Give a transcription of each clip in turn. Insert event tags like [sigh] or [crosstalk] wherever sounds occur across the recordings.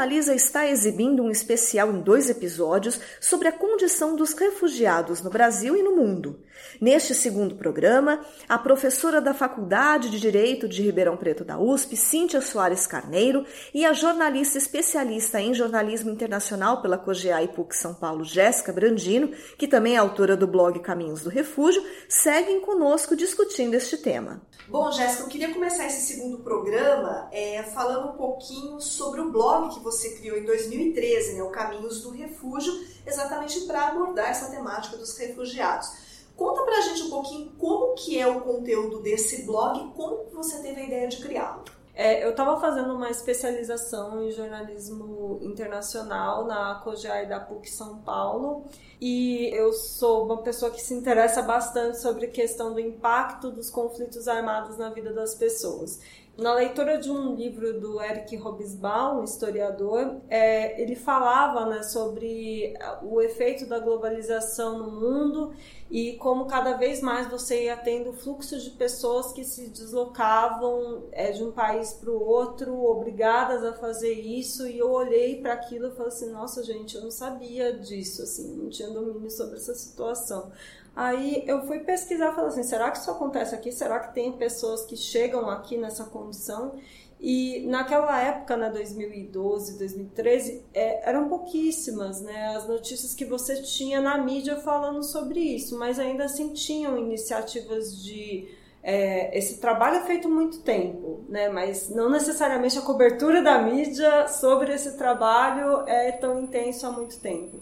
Analisa está exibindo um especial em dois episódios sobre a condição dos refugiados no Brasil e no mundo. Neste segundo programa, a professora da Faculdade de Direito de Ribeirão Preto da USP, Cíntia Soares Carneiro, e a jornalista especialista em jornalismo internacional pela COGEA e PUC São Paulo, Jéssica Brandino, que também é autora do blog Caminhos do Refúgio, seguem conosco discutindo este tema. Bom, Jéssica, eu queria começar esse segundo programa é, falando um pouquinho sobre o blog que você criou em 2013, né, o Caminhos do Refúgio, exatamente para abordar essa temática dos refugiados. Conta pra gente um pouquinho como que é o conteúdo desse blog como você teve a ideia de criá-lo. É, eu estava fazendo uma especialização em jornalismo internacional na COGEAI da PUC São Paulo e eu sou uma pessoa que se interessa bastante sobre a questão do impacto dos conflitos armados na vida das pessoas. Na leitura de um livro do Eric Hobsbawm, historiador, é, ele falava né, sobre o efeito da globalização no mundo e como cada vez mais você ia tendo fluxos de pessoas que se deslocavam é, de um país para o outro, obrigadas a fazer isso, e eu olhei para aquilo e falei assim, nossa gente, eu não sabia disso, assim, não tinha domínio sobre essa situação. Aí eu fui pesquisar falei assim, será que isso acontece aqui? Será que tem pessoas que chegam aqui nessa condição? E naquela época, né, 2012, 2013, é, eram pouquíssimas né, as notícias que você tinha na mídia falando sobre isso, mas ainda assim tinham iniciativas de. É, esse trabalho é feito muito tempo, né, mas não necessariamente a cobertura da mídia sobre esse trabalho é tão intenso há muito tempo.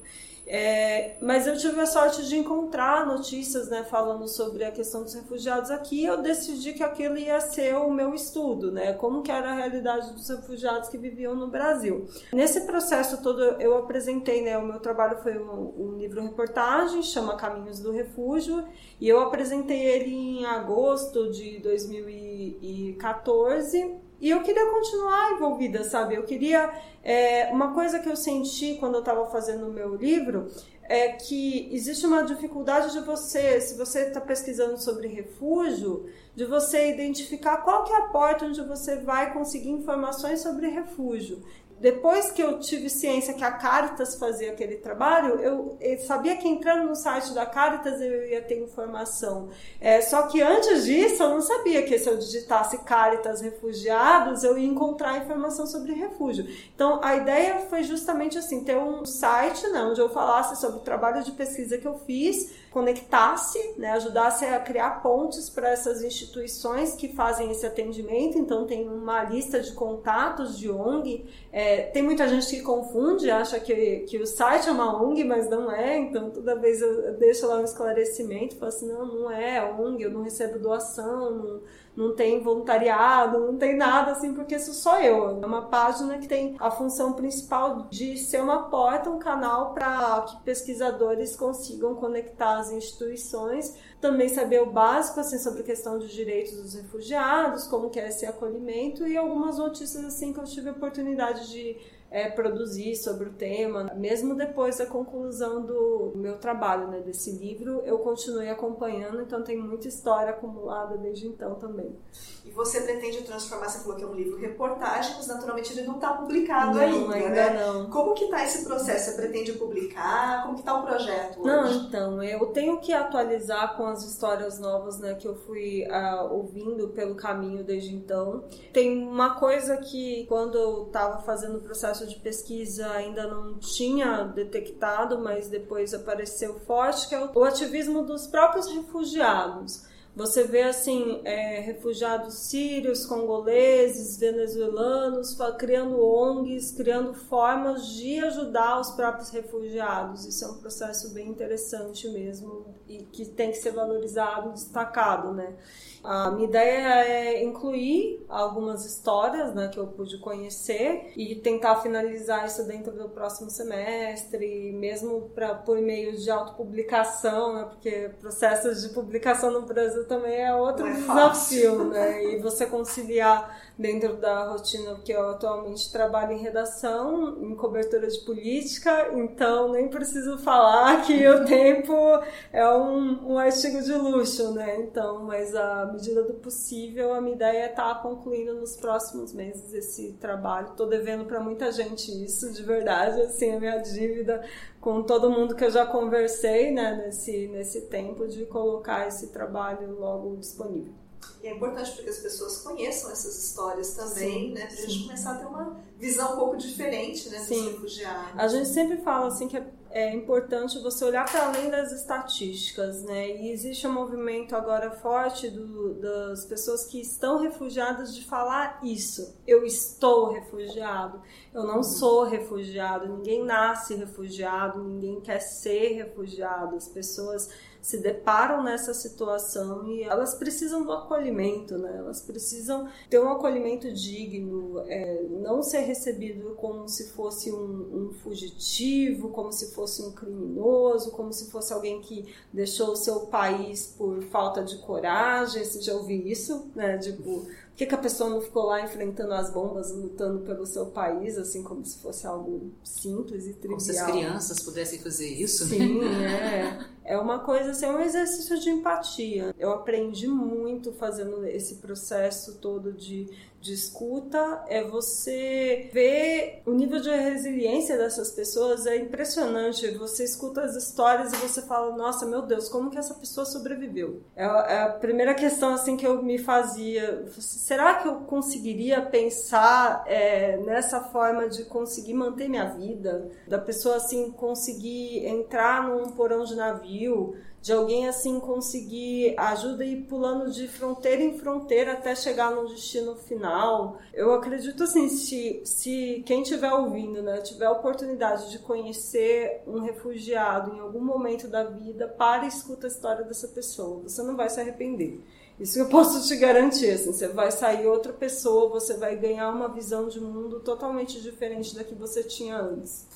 É, mas eu tive a sorte de encontrar notícias né, falando sobre a questão dos refugiados aqui. Eu decidi que aquilo ia ser o meu estudo, né? Como que era a realidade dos refugiados que viviam no Brasil. Nesse processo todo eu apresentei, né? O meu trabalho foi um, um livro reportagem, chama Caminhos do Refúgio, e eu apresentei ele em agosto de 2014 e eu queria continuar envolvida, sabe? Eu queria. É, uma coisa que eu senti quando eu estava fazendo o meu livro é que existe uma dificuldade de você, se você está pesquisando sobre refúgio, de você identificar qual que é a porta onde você vai conseguir informações sobre refúgio depois que eu tive ciência que a Caritas fazia aquele trabalho, eu, eu, sabia que entrando no site da Caritas eu ia ter informação. É, só que antes disso eu não sabia que se eu digitasse Caritas refugiados eu ia encontrar informação sobre refúgio. Então a ideia foi justamente assim ter um site né, onde eu falasse sobre o trabalho de pesquisa que eu fiz conectasse, né, ajudasse a criar pontes para essas instituições que fazem esse atendimento. Então, tem uma lista de contatos de ONG. É, tem muita gente que confunde, acha que, que o site é uma ONG, mas não é. Então, toda vez eu deixo lá um esclarecimento, falo assim: não, não é ONG, eu não recebo doação, não não tem voluntariado, não tem nada assim, porque sou eu. É uma página que tem a função principal de ser uma porta, um canal para que pesquisadores consigam conectar as instituições, também saber o básico assim sobre a questão dos direitos dos refugiados, como que é esse acolhimento e algumas notícias assim que eu tive a oportunidade de é, produzir sobre o tema. Mesmo depois da conclusão do meu trabalho, né, desse livro, eu continuei acompanhando, então tem muita história acumulada desde então também. E você pretende transformar, você falou que é um livro reportagem, mas naturalmente ele não está publicado não, ainda, ainda né? não. Como que está esse processo? Você pretende publicar? Como que está o projeto hoje? Não, então, eu tenho que atualizar com as histórias novas, né, que eu fui uh, ouvindo pelo caminho desde então. Tem uma coisa que, quando eu estava fazendo o processo de pesquisa, ainda não tinha detectado, mas depois apareceu forte, que é o ativismo dos próprios refugiados. Você vê assim é, refugiados sírios, congoleses, venezuelanos criando ONGs, criando formas de ajudar os próprios refugiados. Isso é um processo bem interessante mesmo e que tem que ser valorizado, destacado, né? A minha ideia é incluir algumas histórias né, que eu pude conhecer e tentar finalizar isso dentro do próximo semestre, mesmo pra, por meio de autopublicação, né, porque processos de publicação no Brasil também é outro é desafio, né? E você conciliar dentro da rotina, porque eu atualmente trabalho em redação, em cobertura de política, então nem preciso falar que o [laughs] tempo é um, um artigo de luxo, né? Então, mas à medida do possível, a minha ideia é estar tá concluindo nos próximos meses esse trabalho. Estou devendo para muita gente isso, de verdade, assim, a minha dívida com todo mundo que eu já conversei, né, nesse, nesse tempo de colocar esse trabalho logo disponível. E é importante para que as pessoas conheçam essas histórias também, sim, né? Para a gente começar a ter uma visão um pouco diferente né, dos sim. refugiados. A gente sempre fala assim que é, é importante você olhar para além das estatísticas, né? E existe um movimento agora forte do, das pessoas que estão refugiadas de falar isso. Eu estou refugiado, eu não sou refugiado, ninguém nasce refugiado, ninguém quer ser refugiado. As pessoas se deparam nessa situação e elas precisam do acolhimento, né? Elas precisam ter um acolhimento digno, é, não ser recebido como se fosse um, um, fugitivo, como se fosse um criminoso, como se fosse alguém que deixou o seu país por falta de coragem. Você já ouviu isso, né? Tipo, que, que a pessoa não ficou lá enfrentando as bombas, lutando pelo seu país, assim, como se fosse algo simples e trivial? Como se as crianças pudessem fazer isso, né? Sim, né? é. [laughs] É uma coisa, assim, é um exercício de empatia. Eu aprendi muito fazendo esse processo todo de de escuta é você ver o nível de resiliência dessas pessoas é impressionante. Você escuta as histórias e você fala, nossa, meu Deus, como que essa pessoa sobreviveu? É, é a primeira questão assim que eu me fazia. Será que eu conseguiria pensar é, nessa forma de conseguir manter minha vida? Da pessoa assim conseguir entrar num porão de navio de alguém assim conseguir ajuda e ir pulando de fronteira em fronteira até chegar no destino final. Eu acredito assim, se, se quem estiver ouvindo, né, tiver a oportunidade de conhecer um refugiado em algum momento da vida, para e escuta a história dessa pessoa. Você não vai se arrepender. Isso eu posso te garantir, assim, você vai sair outra pessoa, você vai ganhar uma visão de mundo totalmente diferente da que você tinha antes.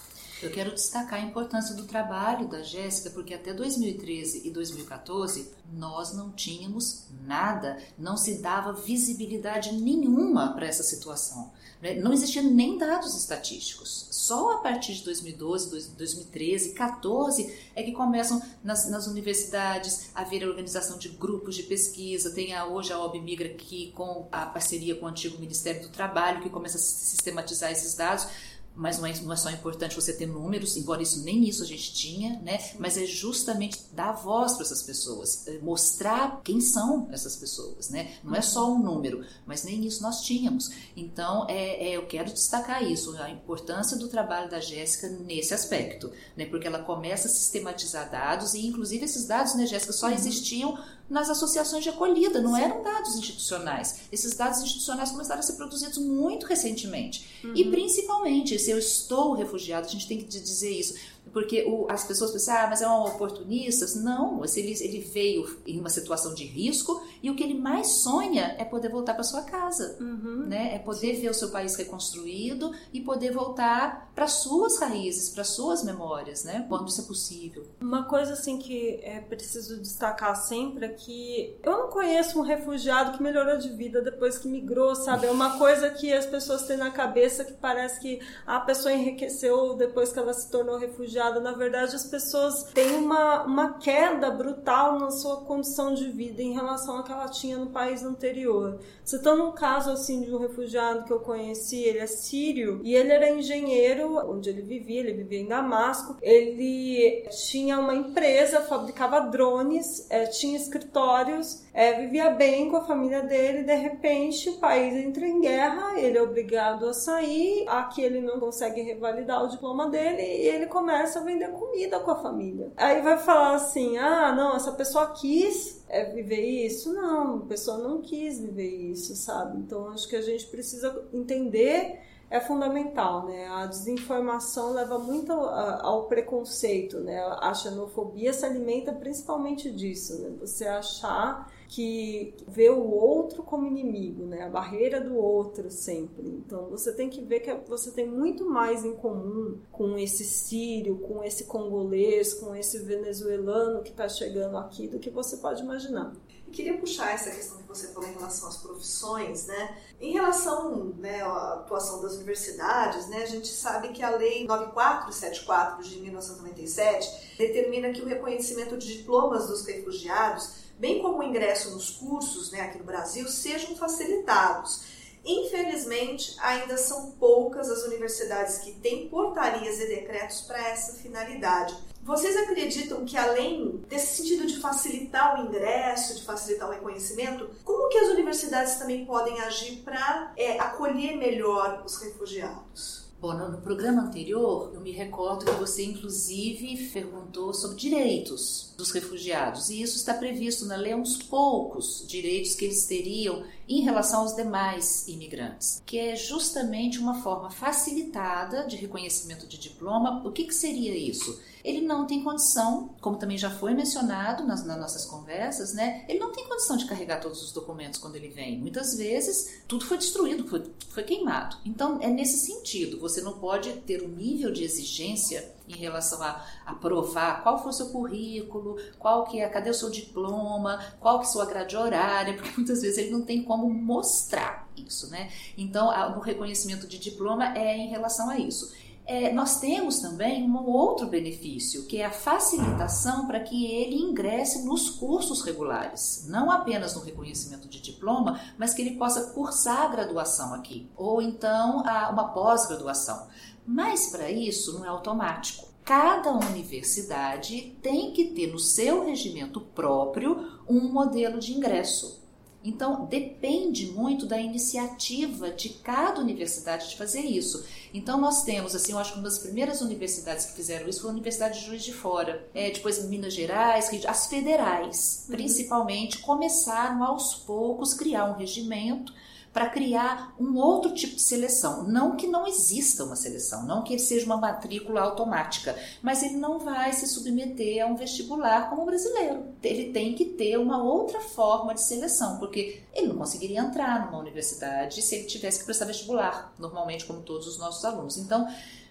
Eu quero destacar a importância do trabalho da Jéssica, porque até 2013 e 2014 nós não tínhamos nada, não se dava visibilidade nenhuma para essa situação. Né? Não existiam nem dados estatísticos. Só a partir de 2012, 2013, 2014 é que começam nas, nas universidades a haver a organização de grupos de pesquisa. Tem a, hoje a OB Migra que com a parceria com o antigo Ministério do Trabalho que começa a sistematizar esses dados mas não é, não é só importante você ter números, embora isso nem isso a gente tinha, né? Mas é justamente dar voz para essas pessoas, é mostrar quem são essas pessoas, né? Não é só um número, mas nem isso nós tínhamos. Então, é, é eu quero destacar isso, a importância do trabalho da Jéssica nesse aspecto, né? Porque ela começa a sistematizar dados e, inclusive, esses dados, né, Jéssica, só uhum. existiam nas associações de acolhida, não Sim. eram dados institucionais. Esses dados institucionais começaram a ser produzidos muito recentemente. Uhum. E principalmente, se eu estou refugiado, a gente tem que dizer isso. Porque o, as pessoas pensam, ah, mas é um oportunista. Não, ele, ele veio em uma situação de risco e o que ele mais sonha é poder voltar para sua casa, uhum. né? É poder ver o seu país reconstruído e poder voltar para suas raízes, para suas memórias, né? Quando isso é possível. Uma coisa assim que é preciso destacar sempre é que eu não conheço um refugiado que melhorou de vida depois que migrou, sabe? É uma coisa que as pessoas têm na cabeça que parece que a pessoa enriqueceu depois que ela se tornou refugiada na verdade, as pessoas têm uma, uma queda brutal na sua condição de vida em relação à que ela tinha no país anterior. Citando um caso assim de um refugiado que eu conheci, ele é sírio e ele era engenheiro onde ele vivia, ele vivia em Damasco. Ele tinha uma empresa, fabricava drones, é, tinha escritórios, é, vivia bem com a família dele. De repente, o país entra em guerra, ele é obrigado a sair. Aqui ele não consegue revalidar o diploma dele e ele começa a vender comida com a família. Aí vai falar assim: ah, não, essa pessoa quis é, viver isso? Não, a pessoa não quis viver isso, sabe? Então acho que a gente precisa entender é fundamental, né? A desinformação leva muito ao preconceito, né? A xenofobia se alimenta principalmente disso, né? Você achar que vê o outro como inimigo, né? A barreira do outro sempre. Então você tem que ver que você tem muito mais em comum com esse sírio, com esse congolês, com esse venezuelano que está chegando aqui do que você pode imaginar. Queria puxar essa questão que você falou em relação às profissões, né? Em relação né, à atuação das universidades, né, a gente sabe que a Lei 9474 de 1997 determina que o reconhecimento de diplomas dos refugiados, bem como o ingresso nos cursos né, aqui no Brasil, sejam facilitados. Infelizmente, ainda são poucas as universidades que têm portarias e decretos para essa finalidade. Vocês acreditam que além desse sentido de facilitar o ingresso, de facilitar o reconhecimento, como que as universidades também podem agir para é, acolher melhor os refugiados? Bom, no, programa anterior, eu me recordo que você, inclusive, perguntou sobre direitos dos refugiados, e isso está previsto na lei uns poucos direitos que eles teriam em relação aos demais imigrantes, que é justamente uma forma facilitada de reconhecimento de diploma. O que, que seria isso? Ele não tem condição, como também já foi mencionado nas, nas, nossas conversas, né? Ele não tem condição de carregar todos os documentos quando ele vem. Muitas vezes tudo foi destruído, foi, foi queimado. Então é nesse sentido, você não pode ter um nível de exigência em relação a, a provar qual foi o seu currículo, qual que é, cadê o seu diploma, qual que é a sua grade horária, porque muitas vezes ele não tem como mostrar isso, né? Então, o reconhecimento de diploma é em relação a isso é, nós temos também um outro benefício, que é a facilitação para que ele ingresse nos cursos regulares, não apenas no reconhecimento de diploma, mas que ele possa cursar a graduação aqui, ou então a, uma pós-graduação. Mas para isso não é automático. Cada universidade tem que ter no seu regimento próprio um modelo de ingresso. Então, depende muito da iniciativa de cada universidade de fazer isso. Então, nós temos, assim, eu acho que uma das primeiras universidades que fizeram isso foi a Universidade de Juiz de Fora. É, depois, Minas Gerais, as federais, uhum. principalmente, começaram aos poucos criar um regimento para criar um outro tipo de seleção. Não que não exista uma seleção, não que ele seja uma matrícula automática, mas ele não vai se submeter a um vestibular como o brasileiro. Ele tem que ter uma outra forma de seleção, porque ele não conseguiria entrar numa universidade se ele tivesse que prestar vestibular, normalmente, como todos os nossos alunos. Então,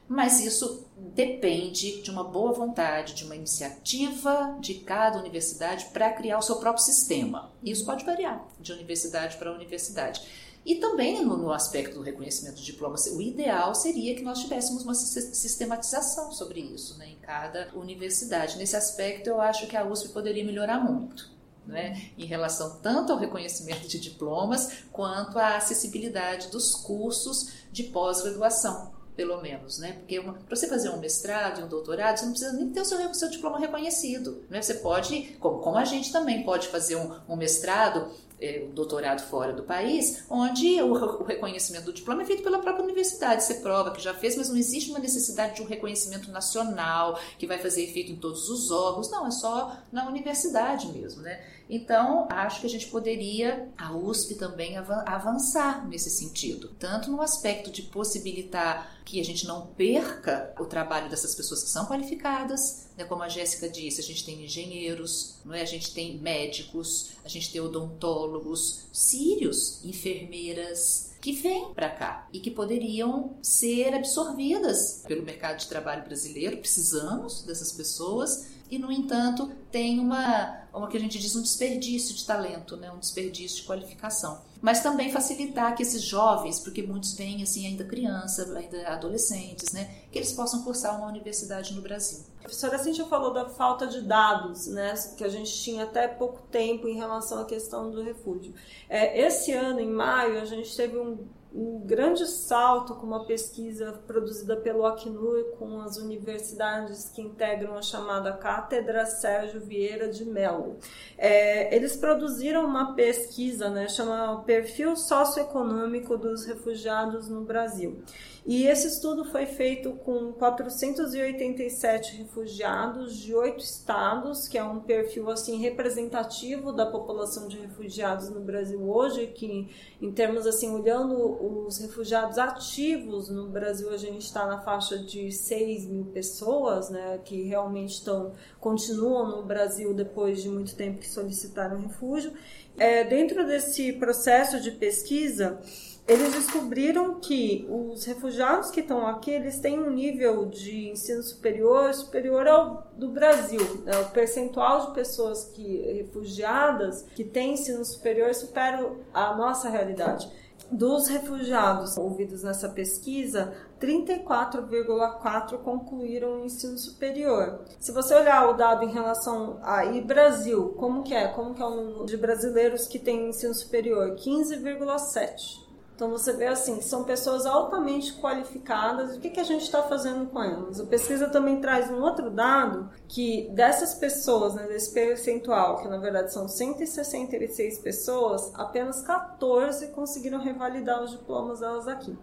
mas isso depende de uma boa vontade, de uma iniciativa de cada universidade para criar o seu próprio sistema. Isso pode variar de universidade para universidade. E também no, no, aspecto do reconhecimento de diplomas, o ideal seria que nós tivéssemos uma sistematização sobre isso né, em cada universidade. Nesse aspecto, eu acho que a USP poderia melhorar muito. Né, em relação tanto ao reconhecimento de diplomas quanto à acessibilidade dos cursos de pós-graduação pelo menos, né? Porque para você fazer um mestrado e um doutorado, você não precisa nem ter o seu, seu diploma reconhecido, né? Você pode, como, como a gente também pode fazer um, um mestrado é, doutorado fora do país, onde o, o, reconhecimento do diploma é feito pela própria universidade. Você prova que já fez, mas não existe uma necessidade de um reconhecimento nacional que vai fazer efeito em todos os órgãos. Não, é só na universidade mesmo, né? Então, acho que a gente poderia, a USP também, avançar nesse sentido, tanto no aspecto de possibilitar que a gente não perca o trabalho dessas pessoas que são qualificadas, né? como a Jéssica disse, a gente tem engenheiros, não é? a gente tem médicos, a gente tem odontólogos, sírios, enfermeiras, que vêm para cá e que poderiam ser absorvidas pelo mercado de trabalho brasileiro. Precisamos dessas pessoas e, no entanto, tem uma, uma que a gente diz um desperdício de talento, né? um desperdício de qualificação. Mas também facilitar que esses jovens, porque muitos vêm assim ainda crianças, ainda adolescentes, né? que eles possam cursar uma universidade no Brasil. A professora Cintia falou da falta de dados, né, que a gente tinha até pouco tempo em relação à questão do refúgio. É, esse ano, em maio, a gente teve um um grande salto com uma pesquisa produzida pelo Acnur com as universidades que integram a chamada Cátedra Sérgio Vieira de Mello. É, eles produziram uma pesquisa, né, chama Perfil Socioeconômico dos Refugiados no Brasil. E esse estudo foi feito com 487 refugiados de oito estados, que é um perfil assim representativo da população de refugiados no Brasil hoje, que em termos assim olhando os refugiados ativos no Brasil a gente está na faixa de 6 mil pessoas, né, que realmente estão continuam no Brasil depois de muito tempo que solicitaram refúgio. É, dentro desse processo de pesquisa eles descobriram que os refugiados que estão aqui, eles têm um nível de ensino superior superior ao do Brasil. Né? O percentual de pessoas que refugiadas que têm ensino superior supera a nossa realidade. Dos refugiados ouvidos nessa pesquisa, 34,4 concluíram o ensino superior. Se você olhar o dado em relação a e Brasil, como que é? Como que é o número de brasileiros que têm ensino superior? 15,7. Então você vê assim, são pessoas altamente qualificadas. O que, que a gente está fazendo com elas? A pesquisa também traz um outro dado que dessas pessoas, né, desse percentual, que na verdade são 166 pessoas, apenas 14 conseguiram revalidar os diplomas delas aqui.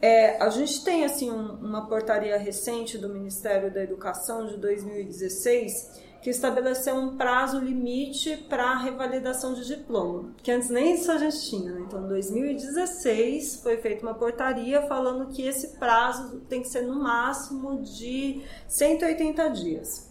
É, a gente tem assim um, uma portaria recente do Ministério da Educação de 2016 que estabeleceu um prazo limite para a revalidação de diploma, que antes nem isso a gente tinha. Né? Então, em 2016 foi feita uma portaria falando que esse prazo tem que ser no máximo de 180 dias.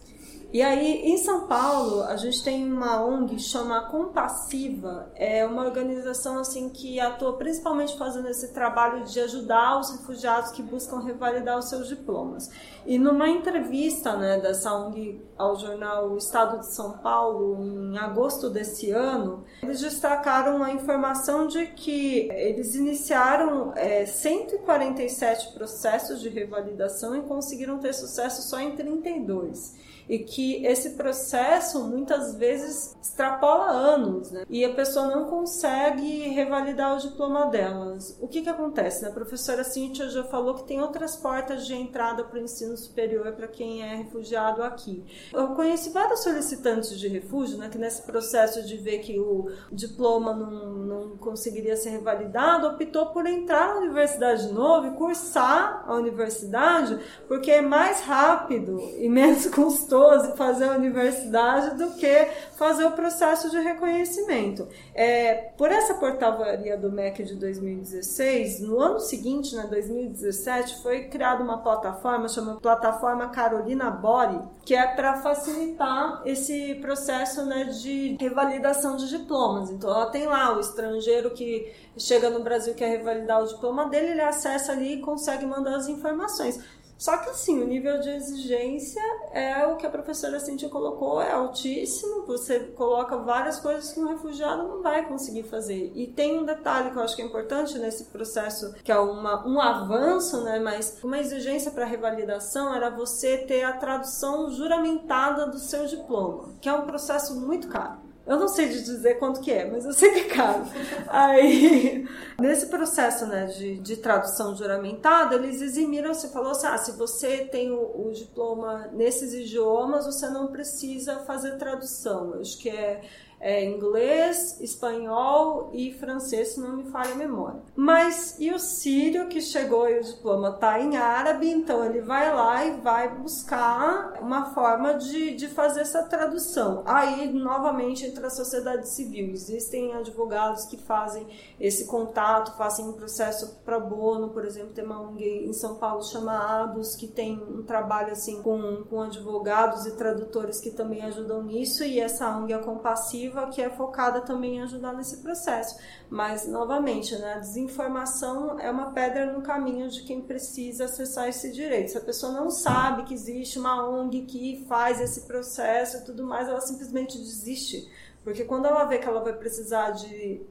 E aí, em São Paulo, a gente tem uma ONG chama Compassiva, é uma organização assim que atua principalmente fazendo esse trabalho de ajudar os refugiados que buscam revalidar os seus diplomas. E numa entrevista né, dessa ONG ao jornal Estado de São Paulo, em agosto desse ano, eles destacaram a informação de que eles iniciaram é, 147 processos de revalidação e conseguiram ter sucesso só em 32 e que esse processo muitas vezes extrapola anos, né? E a pessoa não consegue revalidar o diploma delas. O que que acontece? Né? A professora Cíntia já falou que tem outras portas de entrada para o ensino superior para quem é refugiado aqui. Eu conheci vários solicitantes de refúgio, né, que nesse processo de ver que o diploma não, não conseguiria ser revalidado, optou por entrar na universidade de novo e cursar a universidade, porque é mais rápido e menos custoso custoso fazer a universidade do que fazer o processo de reconhecimento. É, por essa portaria do MEC de 2016, no ano seguinte, né, 2017, foi criada uma plataforma chamada Plataforma Carolina Bori, que é para facilitar esse processo né, de revalidação de diplomas. Então, ela tem lá o estrangeiro que chega no Brasil quer revalidar o diploma dele, ele acessa ali e consegue mandar as informações. Só que assim, o nível de exigência é o que a professora Cintia colocou, é altíssimo. Você coloca várias coisas que um refugiado não vai conseguir fazer. E tem um detalhe que eu acho que é importante nesse processo, que é uma, um avanço, né? Mas uma exigência para revalidação era você ter a tradução juramentada do seu diploma, que é um processo muito caro. Eu não sei de dizer quanto que é, mas eu sei que é caro. Aí, nesse processo né, de, de tradução juramentada, eles eximiram, você falou assim, ah, se você tem o, o diploma nesses idiomas, você não precisa fazer tradução. Eu acho que é é, inglês, espanhol e francês, se não me falha a memória. Mas e o sírio que chegou e o diploma está em árabe, então ele vai lá e vai buscar uma forma de, de fazer essa tradução. Aí, novamente, entra a sociedade civil. Existem advogados que fazem esse contato, fazem um processo pro bono, por exemplo, tem uma ONG em São Paulo chamados que tem um trabalho assim com, com advogados e tradutores que também ajudam nisso, e essa ONG é compassiva que é focada também em ajudar nesse processo. Mas, novamente, né, a desinformação é uma pedra no caminho de quem precisa acessar esse direito. Se a pessoa não sabe que existe uma ONG que faz esse processo e tudo mais, ela simplesmente desiste. Porque quando ela vê que ela vai precisar de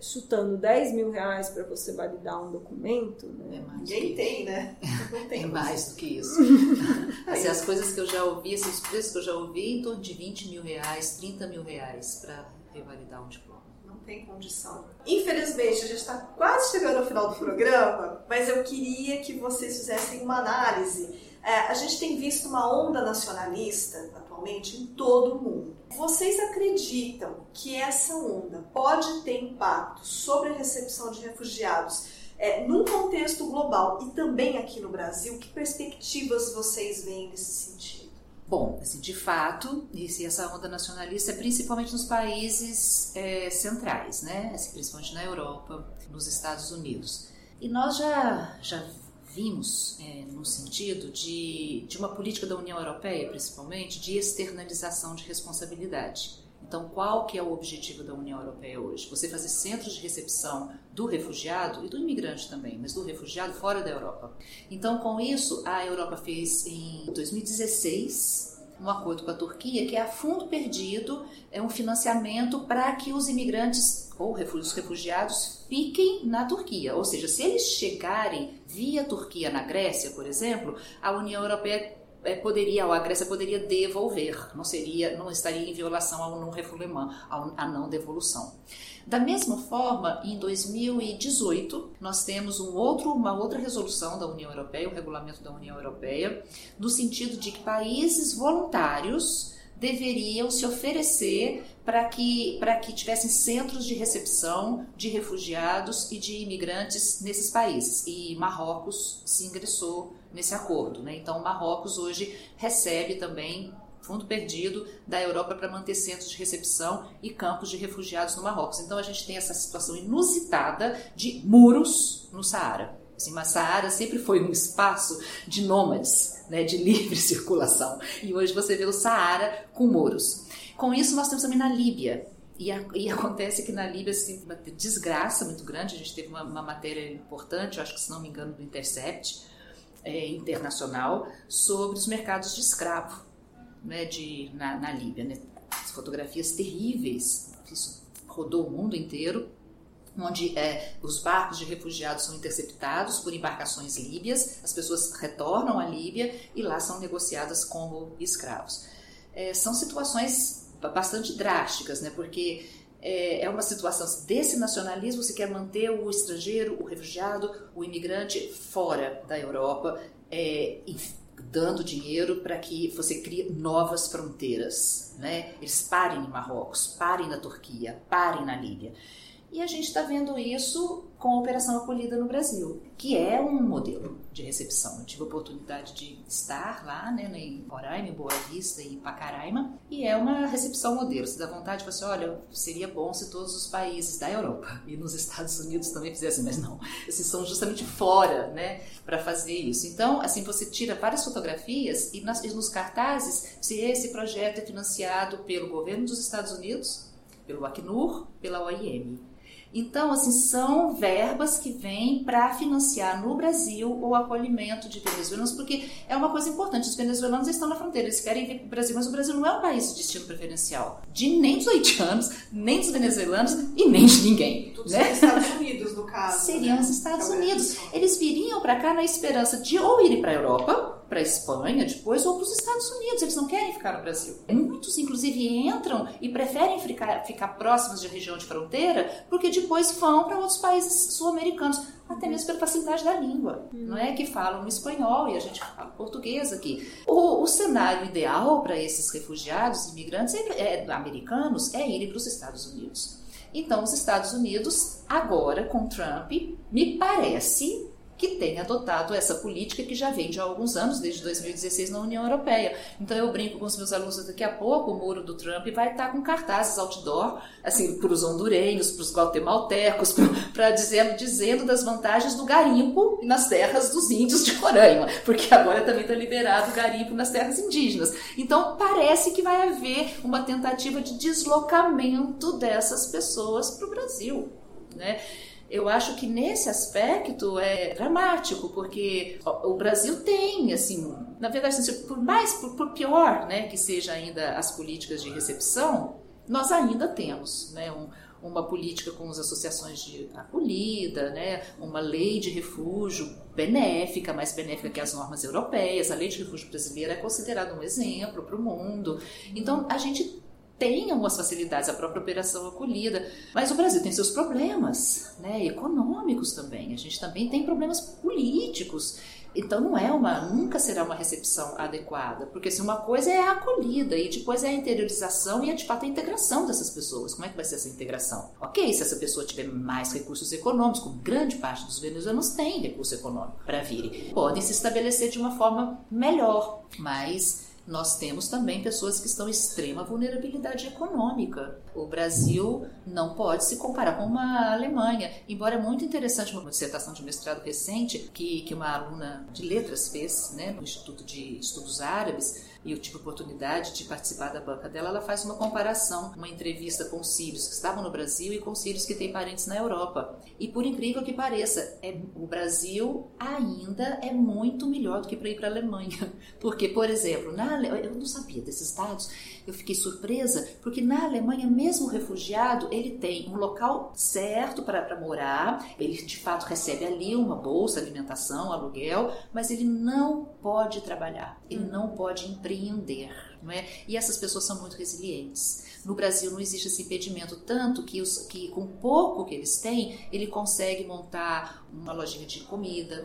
chutando 10 mil reais para você validar um documento, né? É Ninguém tem, né? Não tem. É mais do que isso. [laughs] assim, as coisas que eu já ouvi, assim, os preços que eu já ouvi, em torno de 20 mil reais, 30 mil reais para revalidar um diploma. Não tem condição. Infelizmente, a gente está quase chegando ao final do programa, mas eu queria que vocês fizessem uma análise. É, a gente tem visto uma onda nacionalista atualmente em todo o mundo. Vocês acreditam que essa onda pode ter impacto sobre a recepção de refugiados é, num contexto global e também aqui no Brasil? Que perspectivas vocês veem nesse sentido? Bom, assim, de fato, essa onda nacionalista é principalmente nos países é, centrais, né? Assim, principalmente na Europa, nos Estados Unidos. E nós já, já vimos é, no sentido de, de uma política da União Europeia, principalmente, de externalização de responsabilidade. Então, qual que é o objetivo da União Europeia hoje? Você fazer centros de recepção do refugiado e do imigrante também, mas do refugiado fora da Europa. Então, com isso, a Europa fez em 2016 um acordo com a Turquia que é a fundo perdido, é um financiamento para que os imigrantes ou os refugiados fiquem na Turquia. Ou seja, se eles chegarem via Turquia na Grécia, por exemplo, a União Europeia poderia, ou a Grécia poderia devolver, não seria, não estaria em violação ao não refoulement, à não devolução. Da mesma forma, em 2018, nós temos um outro, uma outra resolução da União Europeia, o regulamento da União Europeia, no sentido de que países voluntários deveriam se oferecer para que, para que tivessem centros de recepção de refugiados e de imigrantes nesses países. E Marrocos se ingressou nesse acordo. Né? Então, Marrocos hoje recebe também fundo perdido da Europa para manter centros de recepção e campos de refugiados no Marrocos. Então, a gente tem essa situação inusitada de muros no Saara. Assim, mas Saara sempre foi um espaço de nômades, né, de livre [laughs] circulação. E hoje você vê o Saara com muros. Com isso, nós temos também na Líbia, e, a, e, [laughs] acontece que na Líbia, assim, uma desgraça muito grande. A gente teve uma, uma matéria importante, acho que se não me engano, do Intercept, é, internacional sobre os mercados de escravo né, de, na, na Líbia. Né? Fotografias terríveis, isso rodou o mundo inteiro, onde é, os barcos de refugiados são interceptados por embarcações líbias, as pessoas retornam à Líbia e lá são negociadas como escravos. É, são situações bastante drásticas, né? porque é, é uma situação desse nacionalismo, você quer manter o estrangeiro, o refugiado, o imigrante fora da Europa, é, dando dinheiro para que você crie novas fronteiras. Né? Eles parem em Marrocos, parem na Turquia, parem na Líbia. E a gente está vendo isso com a Operação Acolhida no Brasil, que é um modelo de recepção. Eu tive a oportunidade de estar lá, né, em Roraima, em Boa Vista e Pacaraima, e é uma recepção modelo. Você dá vontade de falar assim, olha, seria bom se todos os países da Europa [laughs] e nos Estados Unidos também fizessem, mas não. Esses são justamente fora, né, para fazer isso. Então, assim, você tira várias fotografias e, nas, e nos cartazes, se esse projeto é financiado pelo governo dos Estados Unidos, pelo Acnur, pela OIM. Então, assim, são verbas que vêm para financiar no Brasil o acolhimento de venezuelanos, porque é uma coisa importante. Os venezuelanos estão na fronteira, eles querem vir para o Brasil, mas o Brasil não é um país de destino preferencial de nem dos haitianos, nem dos venezuelanos e nem de ninguém. Tudo né? os Estados Unidos, no caso. Seriam né? os Estados Unidos. Eles viriam para cá na esperança de ou irem para a Europa, para a Espanha depois, ou para os Estados Unidos. Eles não querem ficar no Brasil. Muitos, inclusive, entram e preferem ficar, ficar próximos de região de fronteira, porque depois vão para outros países sul-americanos, até mesmo pela facilidade da língua, hum. não é? Que falam espanhol e a gente fala português aqui. O, o cenário ideal para esses refugiados, imigrantes é, é, americanos, é irem para os Estados Unidos. Então, os Estados Unidos, agora com Trump, me parece que tem adotado essa política que já vem de há alguns anos, desde 2016 na União Europeia. Então eu brinco com os meus alunos daqui a pouco, o muro do Trump vai estar com cartazes outdoor, assim, para os hondurenhos, para os guatemaltecos, [laughs] para dizendo, dizendo das vantagens do garimpo nas terras dos índios de Roraima, porque agora também está liberado o garimpo nas terras indígenas. Então parece que vai haver uma tentativa de deslocamento dessas pessoas para o Brasil, né? Eu acho que nesse aspecto é dramático, porque o Brasil tem, assim, na verdade, assim, por mais, por, por pior né, que seja ainda as políticas de recepção, nós ainda temos né, um, uma política com as associações de acolhida, né, uma lei de refúgio benéfica, mais benéfica que as normas europeias. A lei de refúgio brasileira é considerada um exemplo para o mundo. Então, a gente tem algumas facilidades, a própria operação acolhida, mas o Brasil tem seus problemas, né, econômicos também. A gente também tem problemas políticos. Então não é uma, nunca será uma recepção adequada, porque se assim, uma coisa é a acolhida e depois é a interiorização e é de fato a integração dessas pessoas. Como é que vai ser essa integração? Ok, se essa pessoa tiver mais recursos econômicos, como grande parte dos venezuelanos tem recurso econômico para virem, podem se estabelecer de uma forma melhor, mas nós temos também pessoas que estão em extrema vulnerabilidade econômica. O Brasil não pode se comparar com uma Alemanha, embora é muito interessante uma dissertação de mestrado recente que, que uma aluna de letras fez né, no Instituto de Estudos Árabes, e eu tive a oportunidade de participar da banca dela, ela faz uma comparação, uma entrevista com sírios que estavam no Brasil e com sírios que têm parentes na Europa. E por incrível que pareça, é, o Brasil ainda é muito melhor do que para ir para a Alemanha. [laughs] Porque, por exemplo, na, eu não sabia desses dados, eu fiquei surpresa, porque na Alemanha, mesmo o refugiado, ele tem um local certo para morar, ele de fato recebe ali uma bolsa, alimentação, aluguel, mas ele não pode trabalhar, ele não pode empreender. Não é? E essas pessoas são muito resilientes. No Brasil não existe esse impedimento, tanto que, os, que com pouco que eles têm, ele consegue montar uma lojinha de comida,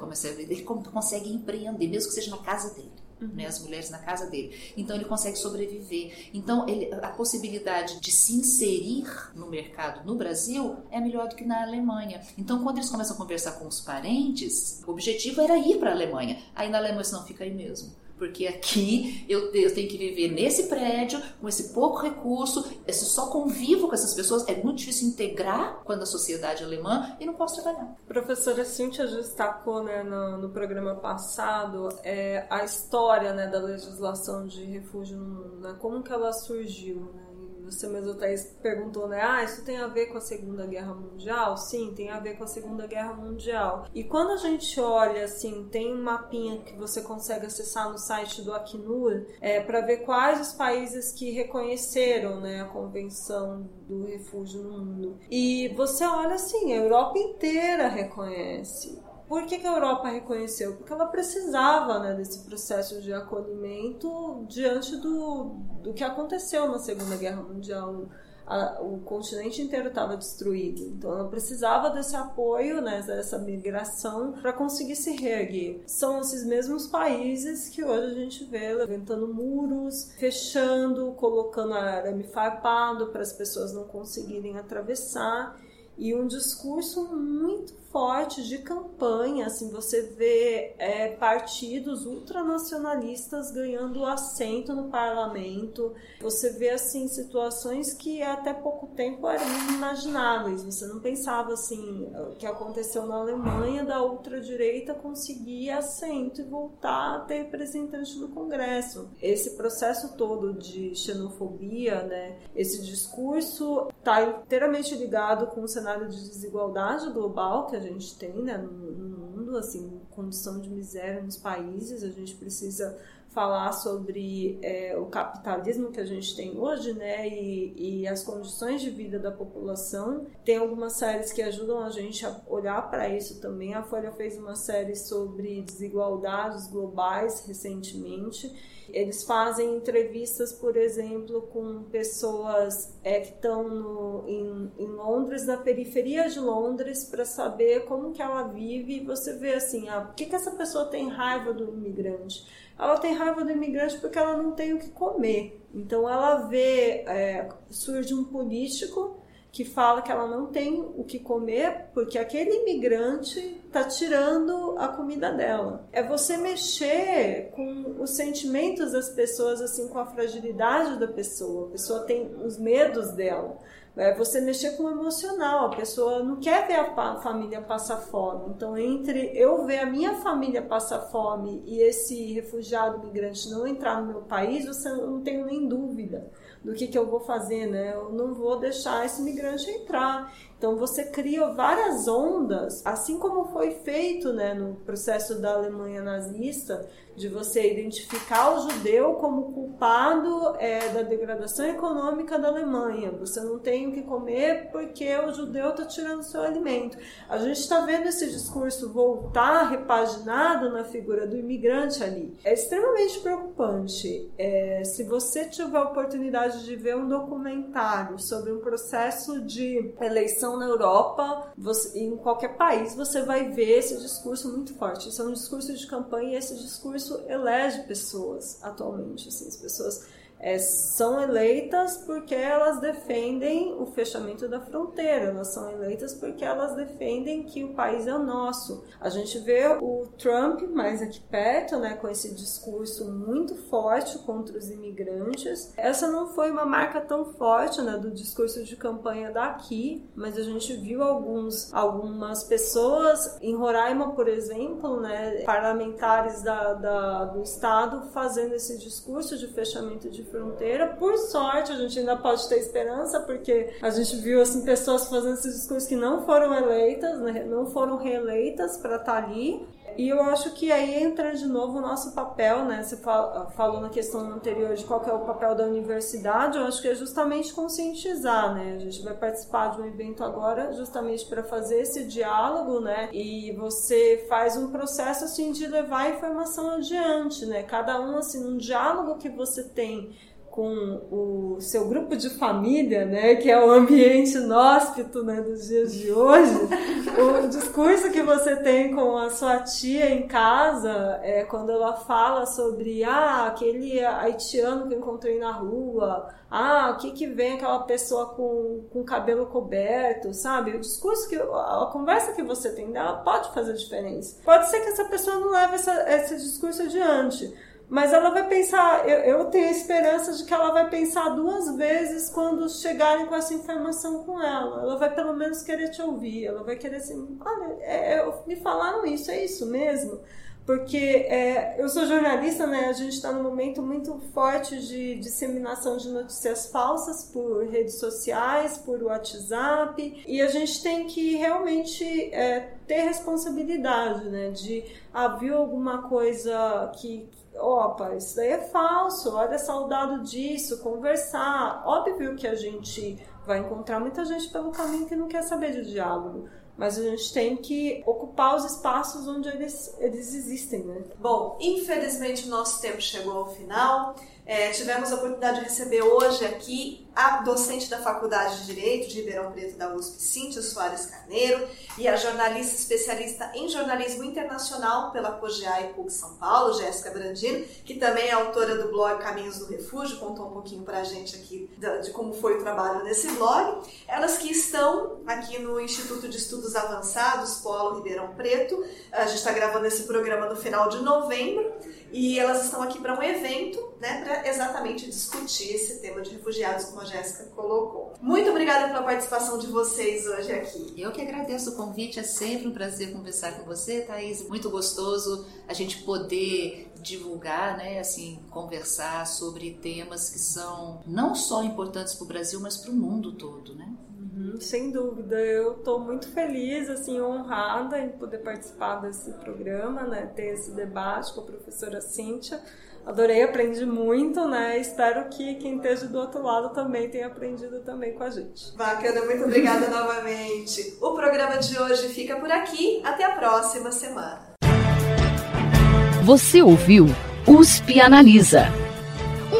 ele consegue empreender, mesmo que seja na casa dele uhum. né, as mulheres na casa dele. Então ele consegue sobreviver. Então ele, a possibilidade de se inserir no mercado no Brasil é melhor do que na Alemanha. Então quando eles começam a conversar com os parentes, o objetivo era ir para a Alemanha. Aí na Alemanha você não fica aí mesmo porque aqui eu, eu, tenho que viver nesse prédio, com esse pouco recurso, eu só convivo com essas pessoas, é muito difícil integrar quando a sociedade é alemã e não posso trabalhar. Professora Cíntia destacou né, no, no programa passado é, a história né, da legislação de refúgio no mundo, né, como que ela surgiu, né? Você mesmo Thaís, perguntou, né? Ah, isso tem a ver com a Segunda Guerra Mundial? Sim, tem a ver com a Segunda Guerra Mundial. E quando a gente olha, assim, tem um mapinha que você consegue acessar no site do Acnur é, para ver quais os países que reconheceram né, a Convenção do Refúgio no Mundo. E você olha assim, a Europa inteira reconhece. Por que, que, a Europa reconheceu? Porque ela precisava né, desse processo de acolhimento diante do, do que aconteceu na Segunda Guerra Mundial. A, o continente inteiro estava destruído, então ela precisava desse apoio, né, dessa migração para conseguir se reerguer. São esses mesmos países que hoje a gente vê levantando muros, fechando, colocando arame farpado para as pessoas não conseguirem atravessar e um discurso muito forte de campanha, assim, você vê é, partidos ultranacionalistas ganhando assento no parlamento, você vê, assim, situações que até pouco tempo eram inimagináveis, você não pensava, assim, o que aconteceu na Alemanha, da ultradireita conseguir assento e voltar a ter representante no Congresso. Esse processo todo de xenofobia, né, esse discurso está inteiramente ligado com o cenário de desigualdade global que a gente tem né, no, no mundo, assim, condição de miséria nos países, a gente precisa falar sobre é, o capitalismo que a gente tem hoje, né, e, e, as condições de vida da população. Tem algumas séries que ajudam a gente a olhar para isso também. A Folha fez uma série sobre desigualdades globais recentemente eles fazem entrevistas, por exemplo, com pessoas é, que estão em, em, Londres, na periferia de Londres, para saber como que ela vive. E você vê assim, ah, por que, que essa pessoa tem raiva do imigrante? Ela tem raiva do imigrante porque ela não tem o que comer. Então ela vê, é, surge um político que fala que ela não tem o que comer porque aquele imigrante está tirando a comida dela. É você mexer com os sentimentos das pessoas, assim, com a fragilidade da pessoa. A pessoa tem os medos dela. É você mexer com o emocional. A pessoa não quer ver a família passar fome. Então, entre eu ver a minha família passar fome e esse refugiado migrante não entrar no meu país, você não tenho nem dúvida do que, que eu vou fazer, né? Eu não vou deixar esse migrante entrar. Então você cria várias ondas, assim como foi feito né, no processo da Alemanha nazista, de você identificar o judeu como culpado é, da degradação econômica da Alemanha. Você não tem o que comer porque o judeu está tirando seu alimento. A gente está vendo esse discurso voltar repaginado na figura do imigrante ali. É extremamente preocupante. É, se você tiver a oportunidade de ver um documentário sobre um processo de eleição na Europa, você, em qualquer país, você vai ver esse discurso muito forte. Isso é um discurso de campanha e esse discurso elege pessoas atualmente. Assim, as pessoas é, são eleitas porque elas defendem o fechamento da fronteira, elas são eleitas porque elas defendem que o país é o nosso. A gente vê o Trump mais aqui perto, né, com esse discurso muito forte contra os imigrantes. Essa não foi uma marca tão forte né, do discurso de campanha daqui, mas a gente viu alguns, algumas pessoas em Roraima, por exemplo, né, parlamentares da, da, do estado fazendo esse discurso de fechamento de fronteira. Por sorte, a gente ainda pode ter esperança, porque a gente viu assim, pessoas fazendo esses discursos que não foram eleitas, né, não foram reeleitas para estar tá ali. E eu acho que aí entra de novo o nosso papel, né? Você falou na questão anterior de qual é o papel da universidade, eu acho que é justamente conscientizar, né? A gente vai participar de um evento agora justamente para fazer esse diálogo, né? E você faz um processo assim de levar a informação adiante, né? Cada um assim, um diálogo que você tem com o seu grupo de família, né, que é o ambiente inóspito né, dos dias de hoje, o discurso que você tem com a sua tia em casa, é, quando ela fala sobre ah, aquele haitiano que eu encontrei na rua, ah, o que que vem aquela pessoa com, com cabelo coberto, sabe? O discurso que a conversa que você tem dela pode fazer diferença. Pode ser que essa pessoa não leve essa, esse discurso adiante mas ela vai pensar, eu, eu tenho esperança de que ela vai pensar duas vezes quando chegarem com essa informação com ela. Ela vai pelo menos querer te ouvir, ela vai querer assim, olha, é, é me falaram isso, é isso mesmo? Porque é, eu sou jornalista, né? A gente está num momento muito forte de disseminação de notícias falsas por redes sociais, por WhatsApp, e a gente tem que realmente é, ter responsabilidade, né? De haver ah, alguma coisa que opa, isso daí é falso, olha saudado disso, conversar. Óbvio que a gente vai encontrar muita gente pelo caminho que não quer saber de diálogo. Mas a gente tem que ocupar os espaços onde eles, eles existem, né? Bom, infelizmente o nosso tempo chegou ao final. É, tivemos a oportunidade de receber hoje aqui a docente da Faculdade de Direito de Ribeirão Preto da USP, Cíntia Soares Carneiro, e a jornalista especialista em jornalismo internacional pela COGEA e PUC São Paulo, Jéssica Brandino, que também é autora do blog Caminhos do Refúgio, contou um pouquinho para a gente aqui de como foi o trabalho nesse blog. Elas que estão aqui no Instituto de Estudos Avançados, Polo Ribeirão Preto. A gente está gravando esse programa no final de novembro e elas estão aqui para um evento, né, para exatamente discutir esse tema de refugiados, como a Jéssica colocou. Muito obrigada pela participação de vocês hoje aqui. Eu que agradeço o convite, é sempre um prazer conversar com você, Thaís. Muito gostoso a gente poder divulgar, né, assim, conversar sobre temas que são não só importantes para o Brasil, mas para o mundo todo, né? Uhum, sem dúvida, eu estou muito feliz, assim, honrada em poder participar desse programa, né, ter esse debate com a professora Cíntia. Adorei, aprendi muito, né? Espero que quem esteja do outro lado também tenha aprendido também com a gente. Bacana, muito obrigada [laughs] novamente. O programa de hoje fica por aqui. Até a próxima semana. Você ouviu USP Analisa,